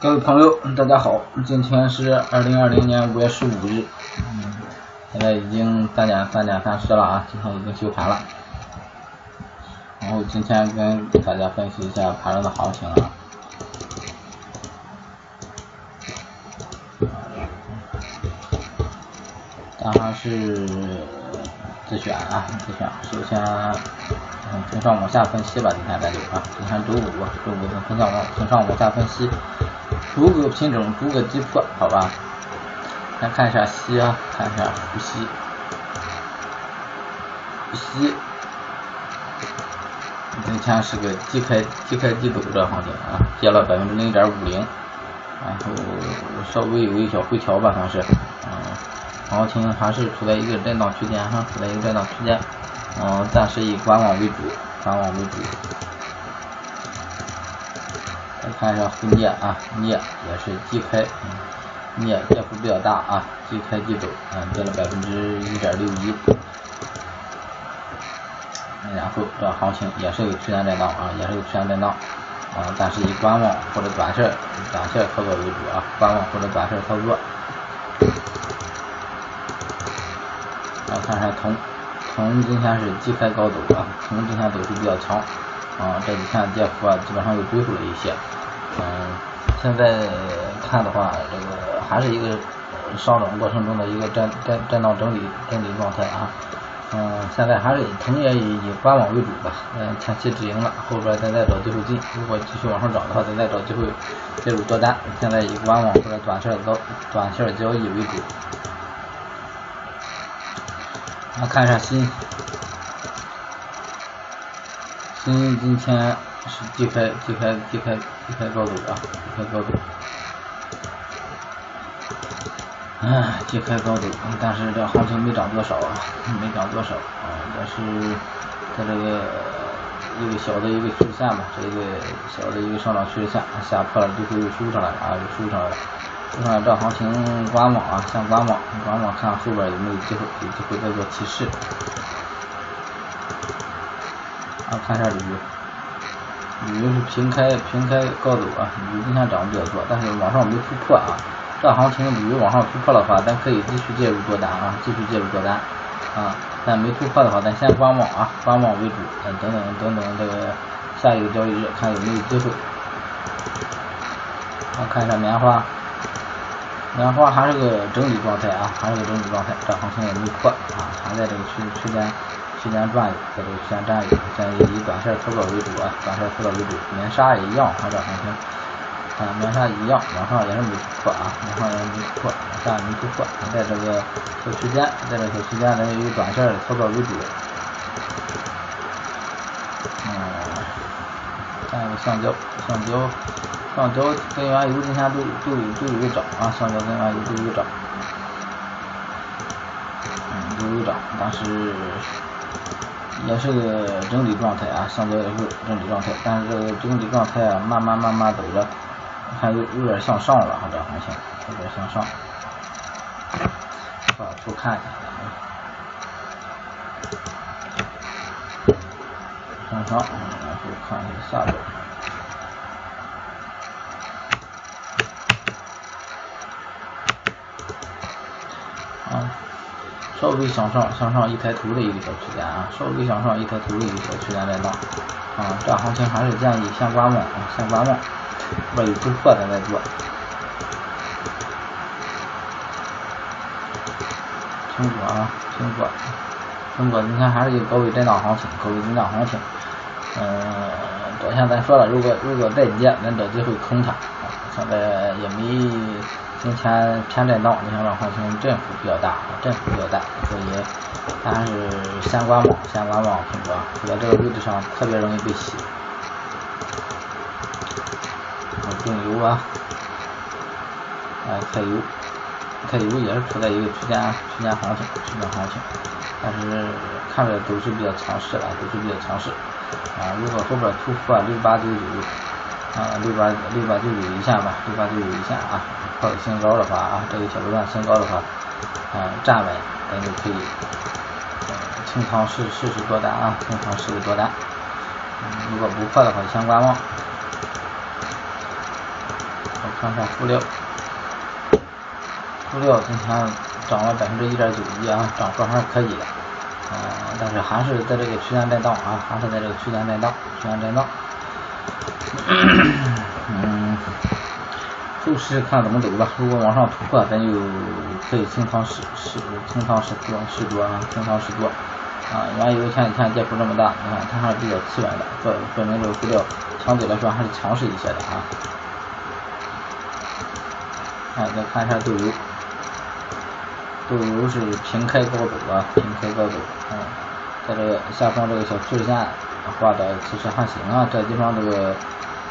各位朋友，大家好，今天是二零二零年五月十五日，现在已经三点三点三十了啊，今天已经休盘了，然后今天跟大家分析一下盘中的行情啊，当然是自选啊，自选，首先。从上往下分析吧，今天咱就啊，今天周五，周五从上往从上往下分析，逐个品种，逐个击破，好吧？先看一下西啊，看一下呼吸，呼吸，今天是个低开低开低走这行情啊，跌了百分之零点五零，然后稍微有一小回调吧，算是，嗯，行情还是处在一个震荡区间哈，处在一个震荡区间。嗯，暂时以观望为主，观望为主。再看一下沪镍啊，镍也是低开，镍跌幅比较大啊，低开低走，啊，跌了百分之一点六一。然后这行情也是有区间震荡啊，也是有区间震荡，啊，但是以观望或者短线、短线操作为主啊，观望或者短线操作。然后看一下铜。铜今天是低开高走啊，铜今天走势比较强啊，这几天跌幅啊基本上又恢复了一些，嗯，现在看的话，这个还是一个上涨过程中的一个震震震荡整理整理状态啊，嗯，现在还是铜也以以观望为主吧，嗯，前期止盈了，后边咱再找机会进，如果继续往上涨的话，咱再找机会介入多单，现在以观望或者短线交短线交易为主。那看一下新，新今天是低开低开低开低开高走啊，低开高走，哎，低开高走，但是这行情没涨多少啊，没涨多少啊，也是在这个一个小的一个趋势线吧，这一个小的一个上涨趋势线，下破了之后又收上来了啊，又收上来了。看这行情观望啊，先观望，观望看后边有没有机会，有机会再做提示。啊，看一下这个铝，铝是平开平开高走啊，鱼今天涨的比较多，但是往上没突破啊。这行情鱼往上突破的话，咱可以继续介入多单啊，继续介入多单啊。但没突破的话，咱先观望啊，观望为主。等等等等这个下一个交易日看有没有机会。啊，看一下棉花。棉花还是个整理状态啊，还是个整理状态，这行情也没破啊，还在这个区区间区间转悠，在这个区间占有，建议以短线操作为主啊，短线操作为主。棉纱也一样，它这行情啊，棉纱一样，往上也是没突破啊，往上也是没突破，往下也没突破，在这个小区间，在这小区间咱以短线操作为主。嗯，下一个橡胶，橡胶。橡胶跟原油今天都都有都有涨啊，橡胶跟原油都有涨，嗯都有涨，但是也是个整理状态啊，橡胶也是整理状态，但是这个整理状态啊，慢慢慢慢走着，还有有点向上了，这行情有点向上，把图看一下，向上，然后看一下下边。稍微向上向上一抬头的一个小区间啊，稍微向上一抬头的一个小区间震荡啊，这行情还是建议先观望啊，先观望，后边有突破咱再做。苹果啊，苹果，苹果今天还是一个高位震荡行情，高位震荡行情。嗯，昨天咱说了，如果如果再跌，咱找机会空它。啊现在也没。今天偏震荡，你看这行情振幅比较大，振幅比较大，所以还是先观望，先观望苹果，在这个位置上特别容易被洗。重油啊，哎，菜油，菜油也是处在一个区间区间行情，区间行情，但是看着走势比较强势啊，走势比较强势啊，如果后边突破六八九九啊，六八六八九九一线吧，六八九九一线啊。破新高的话啊，这个小波段新高的话，啊，站稳咱就可以清仓试试试多单啊，清仓试试多单。如果不破的话，先观望。我看看负六，负六今天涨了百分之一点九一啊，涨幅还是可以的，嗯，但是还是在这个区间震荡啊，还是在这个区间震荡，区间震荡。嗯，后市看怎么走吧。如果往上突破，咱就可以清仓十十清仓十多十多啊，清仓十多啊。原油前几天跌幅这么大，你看它还是比较企稳的，说说明这个股票相对来说还是强势一些的啊。啊，再看一下豆油，豆油是平开高走啊，平开高走，嗯，在这个下方这个小趋势线画的其实还行啊，这地方这个。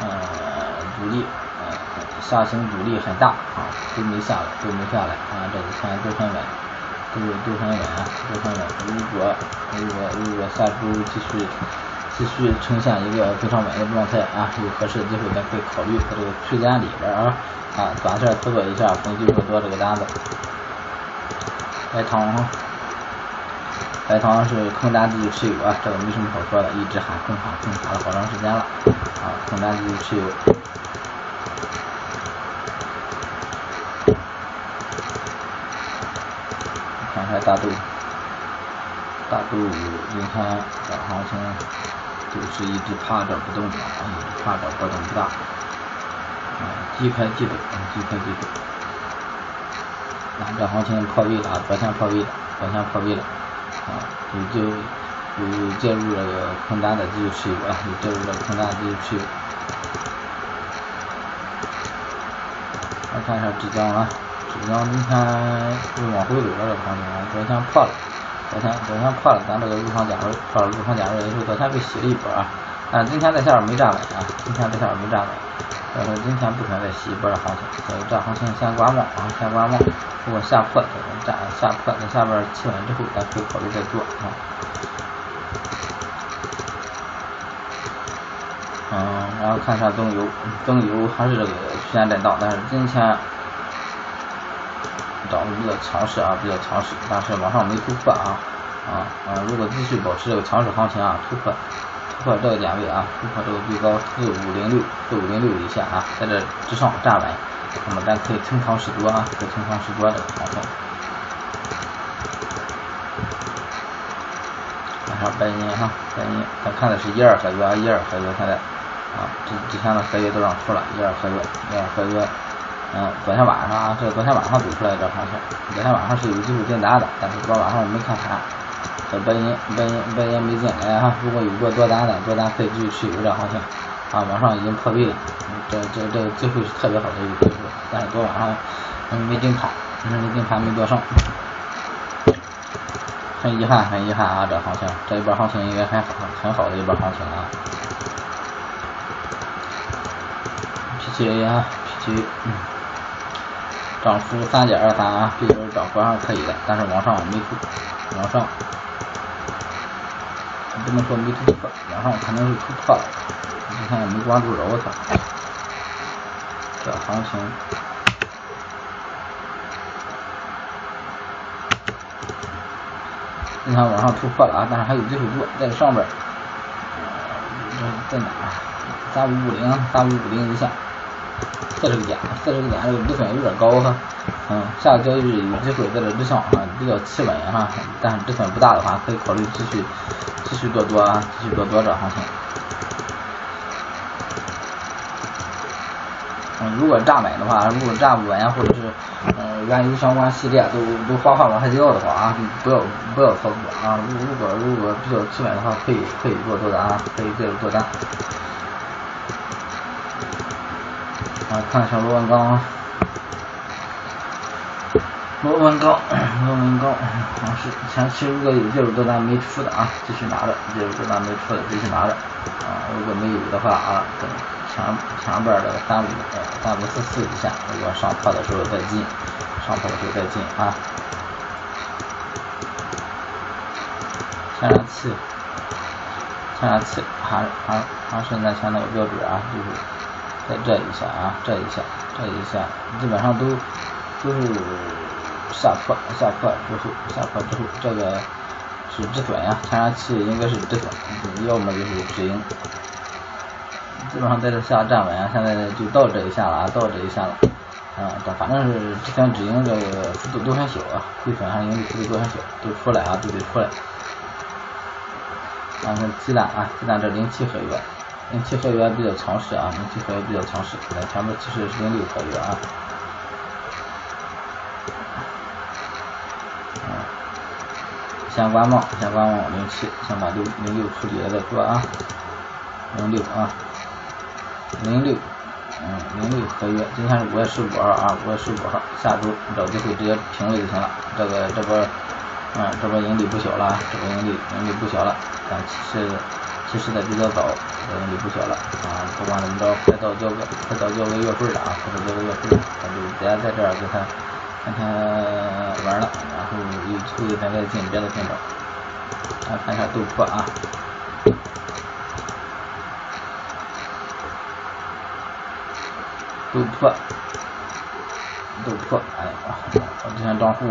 呃，阻力，呃，下行阻力很大啊，都没下来，都没下来啊，这几天都很稳，都都很稳，都很稳。如果如果如果下周继续继续呈现一个非常稳的状态啊，有合适的机会，咱可以考虑在这个区间里边啊啊，短线操作一下，逢低做多这个单子。白糖，白糖是空单继续持有啊，这个没什么好说的，一直喊空喊空喊了好长时间了。啊，空单继续持有。看一下大豆，大豆今天这行情就是一直趴着不动的，一直趴着波动不大。啊，低开低走，低开低走。那这行情破位了，昨天破位了，昨天破位了。啊，就就。有介入这个空单的继续持有啊，有介入这个空单继续持有。来看一下浙江啊，浙江今天又往回走了这个行情啊，昨天破了，昨天昨天破了咱这个入场点位，破了入场点位以后，昨天被洗了一波啊，啊今天在下边没站稳啊，今天在下边没站稳，所以说今天不可能再洗一波的行情，所以这行情先观望啊，先观望，如果下破站下破在下边企稳之后，咱可以考虑再做啊。嗯，然后看一下中油，中油还是这个区间震荡，但是今天涨得比较强势啊，比较强势，但是往上没突破啊，啊啊，如果继续保持这个强势行情啊，突破突破这个点位啊，突破这个最高四五零六四五零六以下啊，在这之上站稳，那么咱可以清仓十多啊，可以清仓十多这个行情。看下白银哈，白银，咱看的是一二合约啊，一二合约现在。啊，这之前的合约都让出了，一二合约，一二合约，嗯，昨天晚上啊，这昨天晚上走出来这行情，昨天晚上是有机会进单的，但是昨天晚上我没看盘，这白银白银白银没进来哈，如果有过多单的，多单可以继续持有这行情，啊，往上已经破位了，这这这个机会是特别好的一个机会，但是昨晚上没盯盘，嗯没盯盘没做上，很遗憾很遗憾啊，这行情这一波行情应该很好很好的一波行情啊。，P T A 啊，P T 嗯，涨幅三点二三啊，这边涨幅还是可以的，但是往上没，往上，不能说没突破，往上肯定是突破了，你看也没关注着它，这行情，今天往上突破了啊，但是还有机会做，在上边，在哪？三五五零，三五五零一下。四十个点，四十个点这个止损有点高哈，嗯，下个交易日有机会在这之上啊，比较企稳哈，但是止损不大的话，可以考虑继续继续做多啊，继续做多这行情。嗯，如果站稳的话，如果站不稳或者是嗯原油相关系列都都发放往下掉的话啊，不要不要操作啊，如如果如果比较企稳的话，可以可以做多单啊，可以介入做单。啊，看一下螺纹钢，螺纹钢，螺纹钢，还是前期如果有介入多单没出的啊，继续拿着；介入多单没出的继续拿着。啊，如果没有的话啊，等前前边的三五呃三五四四一下，如果上破的时候再进，上破的时候再进啊。天然气，天然气还还还是那前那个标准啊，就是。在这一下啊，这一下，这一下，基本上都都是下破，下破之后，下破之后，这个是止损呀，天然气应该是止损，要么就是止盈，基本上在这下站稳啊，现在就到这一下了啊，到这一下了，啊，这反正是之前止盈这个幅度都很小啊，亏损还盈利幅度都很小，都出来啊，都得出来。然后鸡蛋啊，鸡蛋这零七合约，零七合约比较强势啊，零七合约比较强势，那前面其实是零六合约啊。先观望，先观望零七，先把六零六处理了再说啊。零六啊，零六，嗯，零六合约，今天是五月十五号啊，五月十五号，下周找机会直接平了就行了。这个这波，嗯，这波盈利不小了，这波盈利盈利不小了，但其实其实的比较早，这盈利不小了啊。不管怎么着，快到交个快到交个月份了啊，快到交个月份了，咱就别在这儿给他天天玩了，然后有机会咱再进别的品种。来看一下豆粕啊。豆粕，豆粕，哎呀，我之前账户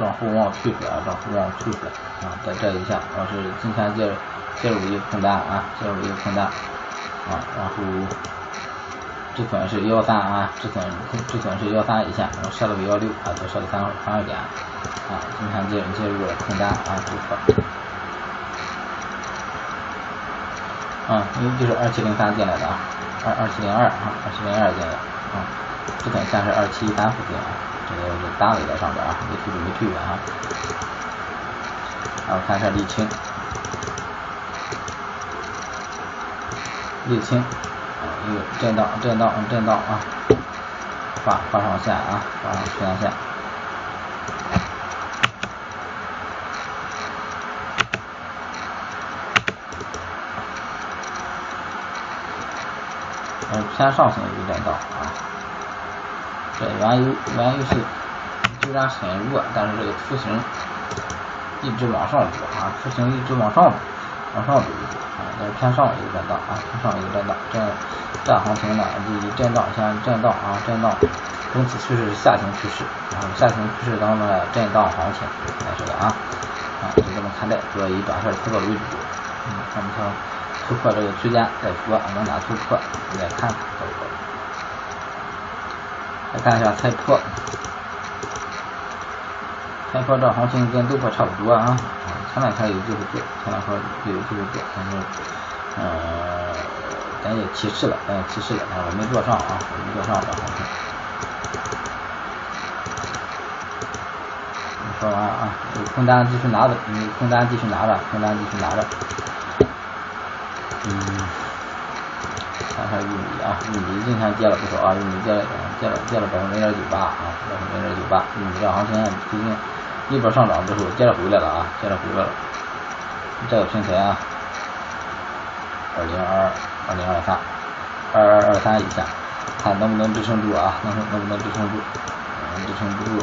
账户忘退出来，账户忘退出来啊！在这一下，我是今天接着介入一个空单啊，介入一个空单啊，然后止损是幺三啊，止损止损是幺三一线，我设了个幺六啊，多设了三三个点啊，今天介介入空单啊，豆粕，啊，因为就是二七零三进来的啊，二二七零二啊，二七零二进来的。啊，止损线是二七一三附近啊，这个单位在上边啊，没退没退远啊。然后看一下沥青，沥青啊，有震荡震荡震荡啊，画画上线啊，画上时间线。嗯，偏上行有震荡啊。这原油原油是虽然很弱，但是这个图形一直往上走啊，图形一直往上走，往上走啊，但是偏上一个震荡啊，偏上一个震荡，这这行情呢就以震荡先震荡啊，震荡，整体趋势是下行趋势，然后下行趋势当中的震荡行情开始了啊，啊就这么看待，主要以短线操作为主，嗯，看不看突破这个区间再说，往哪突破再看看。来看一下菜粕，菜粕这行情跟豆粕差不多啊，前两天有机会做，前两天有机会做，但是，呃，咱也提示了，咱也提示了，啊我没做上啊，我没做上这行情。说完了啊，有空单继续拿着，你空单继续拿着，空单继续拿着，嗯。看看玉米啊，玉米今天跌了不少啊，玉米跌了跌了跌了百分之零点九八啊，百分之零点九八。玉米这行情最近一波上涨之后，接着回来了啊，接着回来了。这个平台啊，二零二二零二三二二二三以下，看能不能支撑住啊？能能不能支撑住？支撑不住，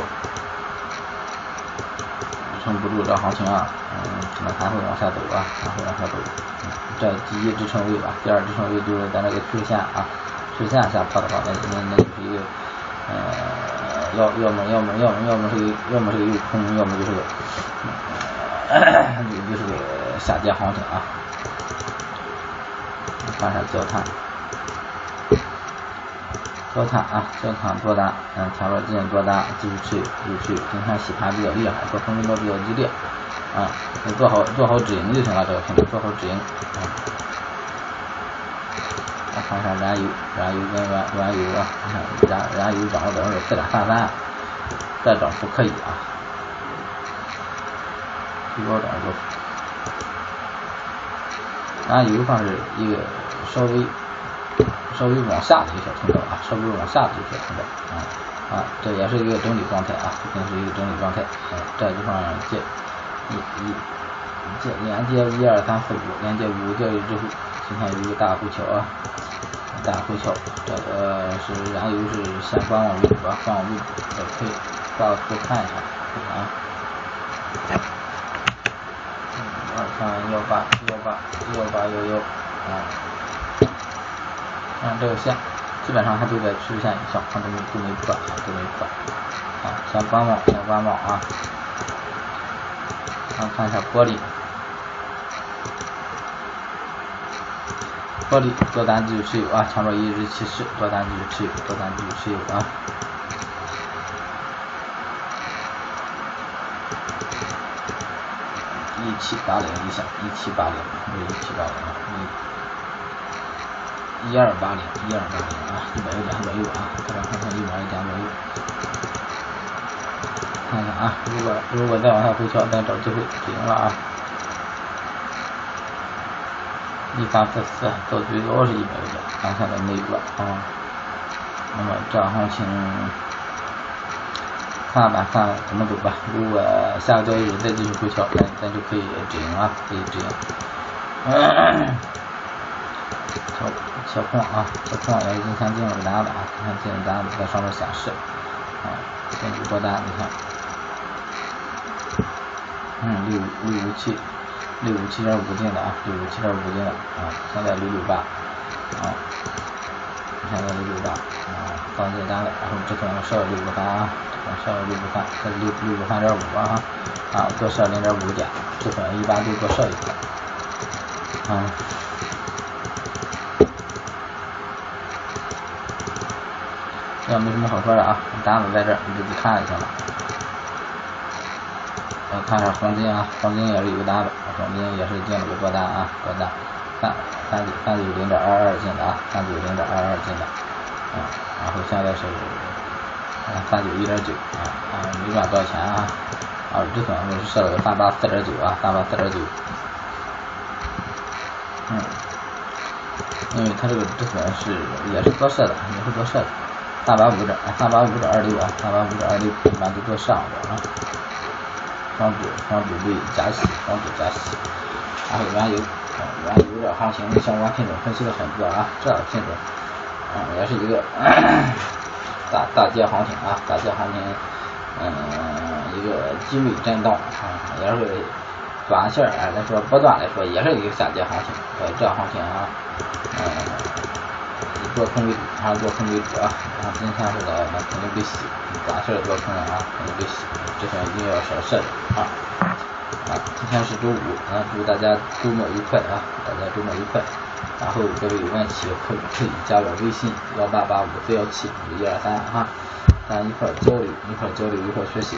支撑不住这行情啊，嗯，可能还会往下走啊，还会往下走。这第一支撑位吧，第二支撑位就是咱这个曲线啊，曲线下破的话，那那那就是一个，呃，要要么要么要么要么是个要么是个又空，要么就是个，呃，就是个下跌行情啊。看下焦炭，焦炭啊，焦炭多单，嗯，前边进行多单，继续持有，继续持有，今天洗盘比较厉害，做空力度比较激烈。啊，你做好做好止盈就行了，这个品种做好止盈。啊，看一下燃油，燃油跟燃燃油啊，你看燃燃油涨了百分之四点三三，再涨不可以啊，提高涨幅。燃油算是一个稍微稍微往下的一个小通道啊，稍微往下的一个小通道啊啊，这也是一个整理状态啊，这是一个整理状态，啊，这地方接。一一接连接一二三四五，连接五个交易之后，今天有一个大回调啊，大回调，这个是燃油是先观望为主啊，观望为主，这可以挂个图看一下，啊，二三幺八幺八幺八幺幺啊，看这个线，基本上它都在趋势线以上，它都没都没破，都没破，啊，先观望，先观望啊。看一下玻璃，获利，多单继续持有啊，强弱一日七十，多单继续持有，多单继续持有啊。一七八零一下，一七八零，没一七八零啊，一，一二八零，一二八零啊，一百个点左右啊，大家看看一百个点左右。看看啊，如果如果再往下回调，咱找机会止盈了啊。一三四四，到最高是一百个点，但现在没有了啊。那么这行情。看吧，看怎么走吧。如果下个交易日再继续回调，咱咱就可以止盈啊，可以止盈。切切空啊，切空也是今天进了个单子啊，今天进了单子在上面显示啊，先入多单，你看，嗯，六五六五七，六五七点五进的啊，六五七点五进的啊，现在六六八啊，现在六六八啊，刚进单了，然后止损设六个三啊。设六不三，这是六六不三点五啊，啊，多设零点五点，止损一般都多设一个，啊，这没什么好说的啊，单子在这儿，你自己看一下吧。看看下黄金啊，黄金也是有个单子，黄金也是进了个多单啊，多单，三三九三九零点二二进的啊，三九零点二二进的，啊，然后现在是。三九一点九啊啊，没赚多少钱啊啊，止损我是设了个三八四点九啊，三八四点九，嗯，因为它这个止损是也是多设的，也是多设的，三八五点三八五点二六啊，三八五点二六一般都多设上的啊，防止防止被加息，防止加息。然后原油，原油这行情相关品种分析的很多啊，这品种啊也是一个。大大跌行情啊，大跌行情，嗯，一个机率震荡啊，也是短线来说波段来说也是一个下跌行情，呃，这行情啊，嗯，做空为主，还是做空为主啊，然后今天是的那肯定被洗，短线做空啊肯定被洗，这块一定要少设点啊，啊，今天是周五啊，祝大家周末愉快啊，大家周末愉快。然后各位有问题可以可以加我微信幺八八五四幺七五一二三哈，咱一块交流一块交流一块学习。